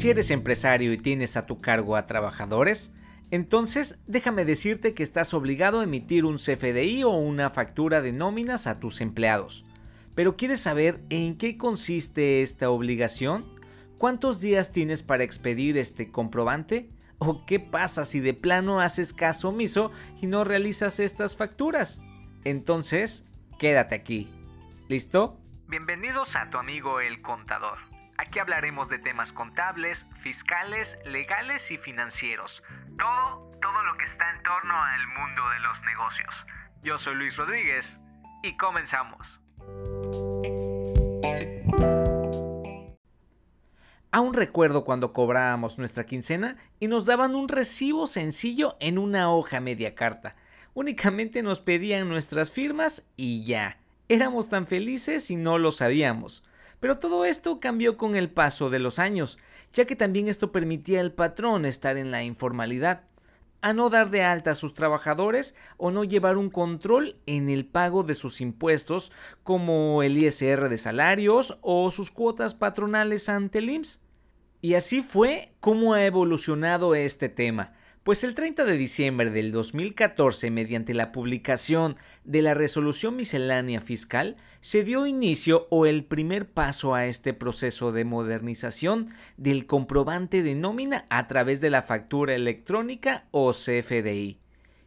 Si eres empresario y tienes a tu cargo a trabajadores, entonces déjame decirte que estás obligado a emitir un CFDI o una factura de nóminas a tus empleados. Pero ¿quieres saber en qué consiste esta obligación? ¿Cuántos días tienes para expedir este comprobante? ¿O qué pasa si de plano haces caso omiso y no realizas estas facturas? Entonces, quédate aquí. ¿Listo? Bienvenidos a tu amigo el contador. Aquí hablaremos de temas contables, fiscales, legales y financieros. Todo, todo lo que está en torno al mundo de los negocios. Yo soy Luis Rodríguez y comenzamos. Aún recuerdo cuando cobrábamos nuestra quincena y nos daban un recibo sencillo en una hoja media carta. Únicamente nos pedían nuestras firmas y ya. Éramos tan felices y no lo sabíamos. Pero todo esto cambió con el paso de los años, ya que también esto permitía al patrón estar en la informalidad, a no dar de alta a sus trabajadores o no llevar un control en el pago de sus impuestos como el ISR de salarios o sus cuotas patronales ante el IMSS. Y así fue como ha evolucionado este tema. Pues el 30 de diciembre del 2014, mediante la publicación de la resolución miscelánea fiscal, se dio inicio o el primer paso a este proceso de modernización del comprobante de nómina a través de la factura electrónica o CFDI.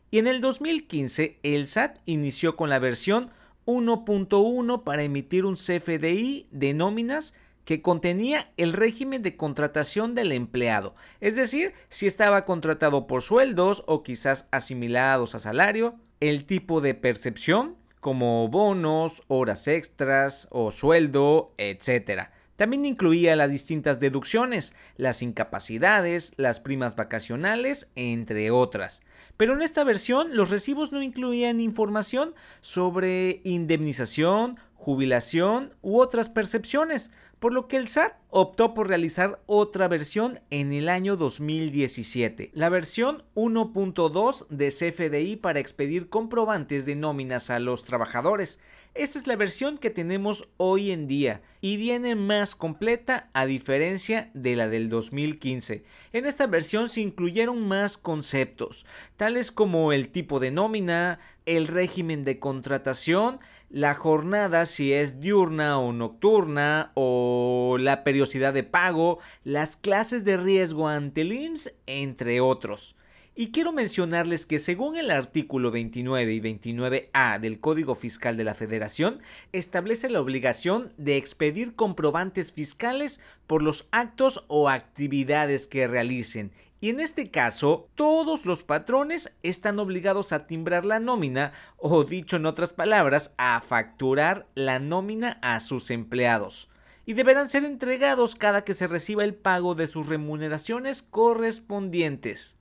Y en el 2015 el SAT inició con la versión 1.1 para emitir un CFDI de nóminas que contenía el régimen de contratación del empleado, es decir, si estaba contratado por sueldos o quizás asimilados a salario, el tipo de percepción, como bonos, horas extras o sueldo, etc. También incluía las distintas deducciones, las incapacidades, las primas vacacionales, entre otras. Pero en esta versión los recibos no incluían información sobre indemnización, jubilación u otras percepciones, por lo que el SAT optó por realizar otra versión en el año 2017, la versión 1.2 de CFDI para expedir comprobantes de nóminas a los trabajadores. Esta es la versión que tenemos hoy en día y viene más completa a diferencia de la del 2015. En esta versión se incluyeron más conceptos, tales como el tipo de nómina, el régimen de contratación, la jornada si es diurna o nocturna o la periodicidad de pago, las clases de riesgo ante el IMSS, entre otros. Y quiero mencionarles que según el artículo 29 y 29A del Código Fiscal de la Federación, establece la obligación de expedir comprobantes fiscales por los actos o actividades que realicen. Y en este caso, todos los patrones están obligados a timbrar la nómina o dicho en otras palabras, a facturar la nómina a sus empleados y deberán ser entregados cada que se reciba el pago de sus remuneraciones correspondientes.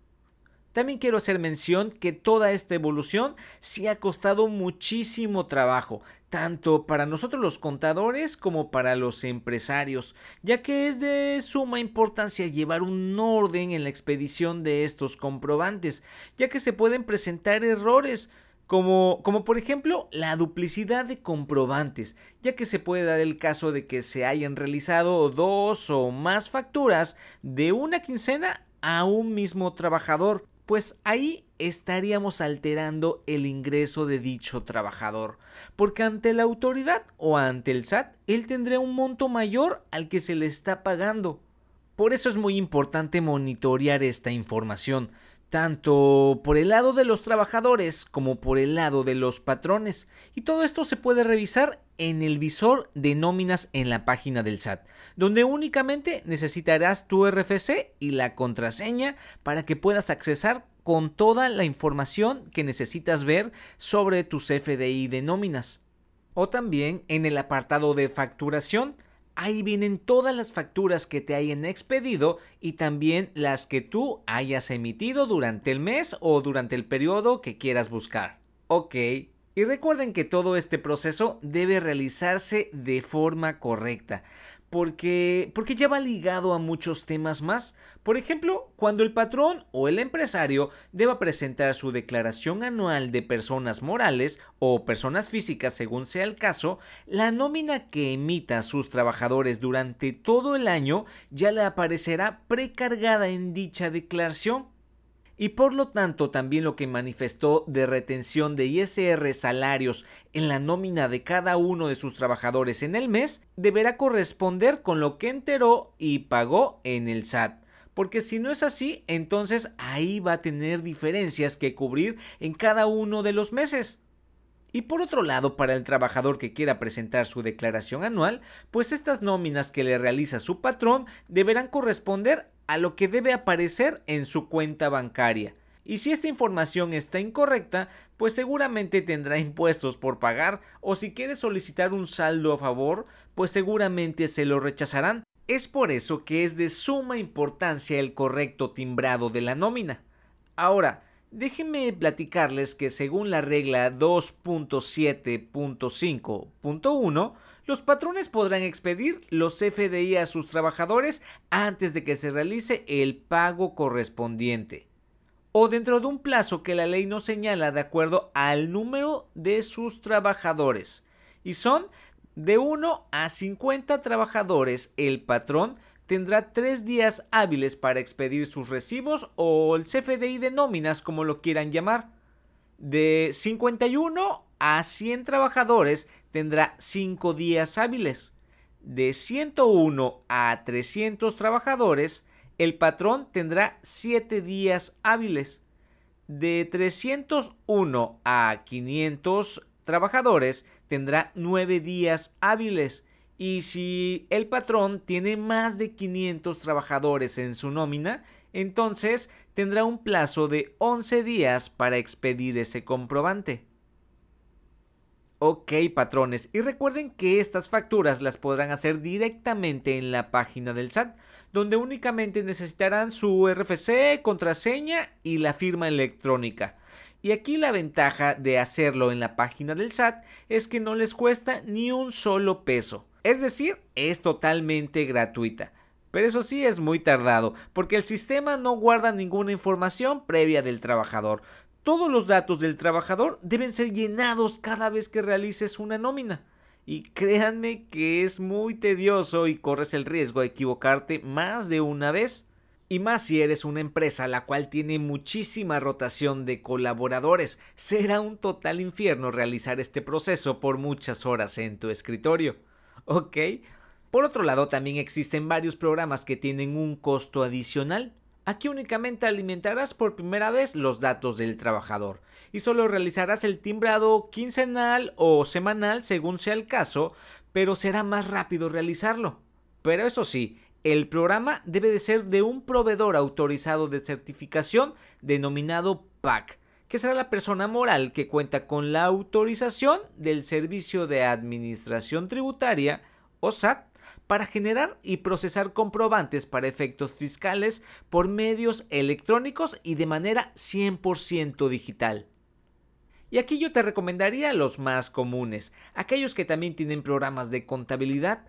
También quiero hacer mención que toda esta evolución sí ha costado muchísimo trabajo, tanto para nosotros los contadores como para los empresarios, ya que es de suma importancia llevar un orden en la expedición de estos comprobantes, ya que se pueden presentar errores, como, como, por ejemplo la duplicidad de comprobantes, ya que se puede dar el caso de que se hayan realizado dos o más facturas de una quincena a un mismo trabajador, pues ahí estaríamos alterando el ingreso de dicho trabajador, porque ante la autoridad o ante el SAT, él tendrá un monto mayor al que se le está pagando. Por eso es muy importante monitorear esta información, tanto por el lado de los trabajadores como por el lado de los patrones. Y todo esto se puede revisar en el visor de nóminas en la página del SAT, donde únicamente necesitarás tu RFC y la contraseña para que puedas accesar con toda la información que necesitas ver sobre tu CFDI de nóminas. O también en el apartado de facturación, ahí vienen todas las facturas que te hayan expedido y también las que tú hayas emitido durante el mes o durante el periodo que quieras buscar. Ok, y recuerden que todo este proceso debe realizarse de forma correcta, porque, porque ya va ligado a muchos temas más. Por ejemplo, cuando el patrón o el empresario deba presentar su declaración anual de personas morales o personas físicas según sea el caso, la nómina que emita a sus trabajadores durante todo el año ya le aparecerá precargada en dicha declaración y por lo tanto también lo que manifestó de retención de ISR salarios en la nómina de cada uno de sus trabajadores en el mes deberá corresponder con lo que enteró y pagó en el SAT. Porque si no es así, entonces ahí va a tener diferencias que cubrir en cada uno de los meses. Y por otro lado, para el trabajador que quiera presentar su declaración anual, pues estas nóminas que le realiza su patrón deberán corresponder a lo que debe aparecer en su cuenta bancaria. Y si esta información está incorrecta, pues seguramente tendrá impuestos por pagar o si quiere solicitar un saldo a favor, pues seguramente se lo rechazarán. Es por eso que es de suma importancia el correcto timbrado de la nómina. Ahora, déjenme platicarles que según la regla 2.7.5.1, los patrones podrán expedir los FDI a sus trabajadores antes de que se realice el pago correspondiente o dentro de un plazo que la ley no señala de acuerdo al número de sus trabajadores. Y son de 1 a 50 trabajadores. El patrón tendrá tres días hábiles para expedir sus recibos o el CFDI de nóminas, como lo quieran llamar. De 51 a 100 trabajadores tendrá 5 días hábiles. De 101 a 300 trabajadores, el patrón tendrá 7 días hábiles. De 301 a 500 trabajadores tendrá 9 días hábiles. Y si el patrón tiene más de 500 trabajadores en su nómina, entonces tendrá un plazo de 11 días para expedir ese comprobante. Ok, patrones, y recuerden que estas facturas las podrán hacer directamente en la página del SAT, donde únicamente necesitarán su RFC, contraseña y la firma electrónica. Y aquí la ventaja de hacerlo en la página del SAT es que no les cuesta ni un solo peso. Es decir, es totalmente gratuita. Pero eso sí es muy tardado, porque el sistema no guarda ninguna información previa del trabajador. Todos los datos del trabajador deben ser llenados cada vez que realices una nómina. Y créanme que es muy tedioso y corres el riesgo de equivocarte más de una vez. Y más si eres una empresa la cual tiene muchísima rotación de colaboradores, será un total infierno realizar este proceso por muchas horas en tu escritorio. ¿Ok? Por otro lado, también existen varios programas que tienen un costo adicional. Aquí únicamente alimentarás por primera vez los datos del trabajador y solo realizarás el timbrado quincenal o semanal según sea el caso, pero será más rápido realizarlo. Pero eso sí, el programa debe de ser de un proveedor autorizado de certificación denominado PAC, que será la persona moral que cuenta con la autorización del Servicio de Administración Tributaria o SAT para generar y procesar comprobantes para efectos fiscales por medios electrónicos y de manera 100% digital. Y aquí yo te recomendaría los más comunes, aquellos que también tienen programas de contabilidad,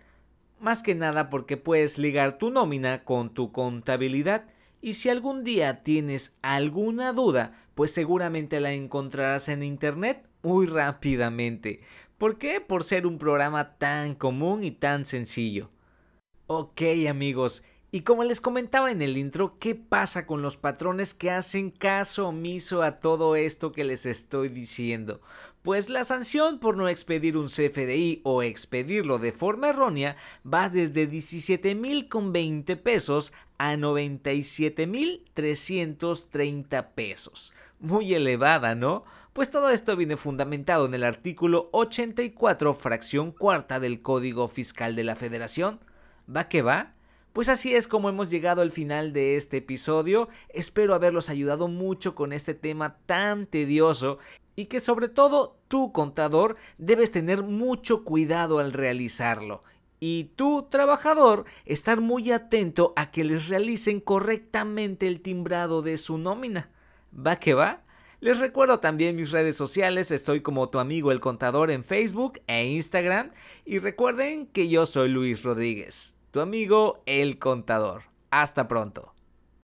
más que nada porque puedes ligar tu nómina con tu contabilidad y si algún día tienes alguna duda, pues seguramente la encontrarás en internet muy rápidamente. ¿Por qué? Por ser un programa tan común y tan sencillo. Ok amigos, y como les comentaba en el intro, ¿qué pasa con los patrones que hacen caso omiso a todo esto que les estoy diciendo? Pues la sanción por no expedir un CFDI o expedirlo de forma errónea va desde 17 mil con 20 pesos a 97 mil 330 pesos. Muy elevada, ¿no? Pues todo esto viene fundamentado en el artículo 84, fracción cuarta del Código Fiscal de la Federación. ¿Va que va? Pues así es como hemos llegado al final de este episodio. Espero haberlos ayudado mucho con este tema tan tedioso y que sobre todo tú, contador, debes tener mucho cuidado al realizarlo. Y tú, trabajador, estar muy atento a que les realicen correctamente el timbrado de su nómina. ¿Va que va? Les recuerdo también mis redes sociales, estoy como tu amigo el contador en Facebook e Instagram y recuerden que yo soy Luis Rodríguez, tu amigo el contador. Hasta pronto.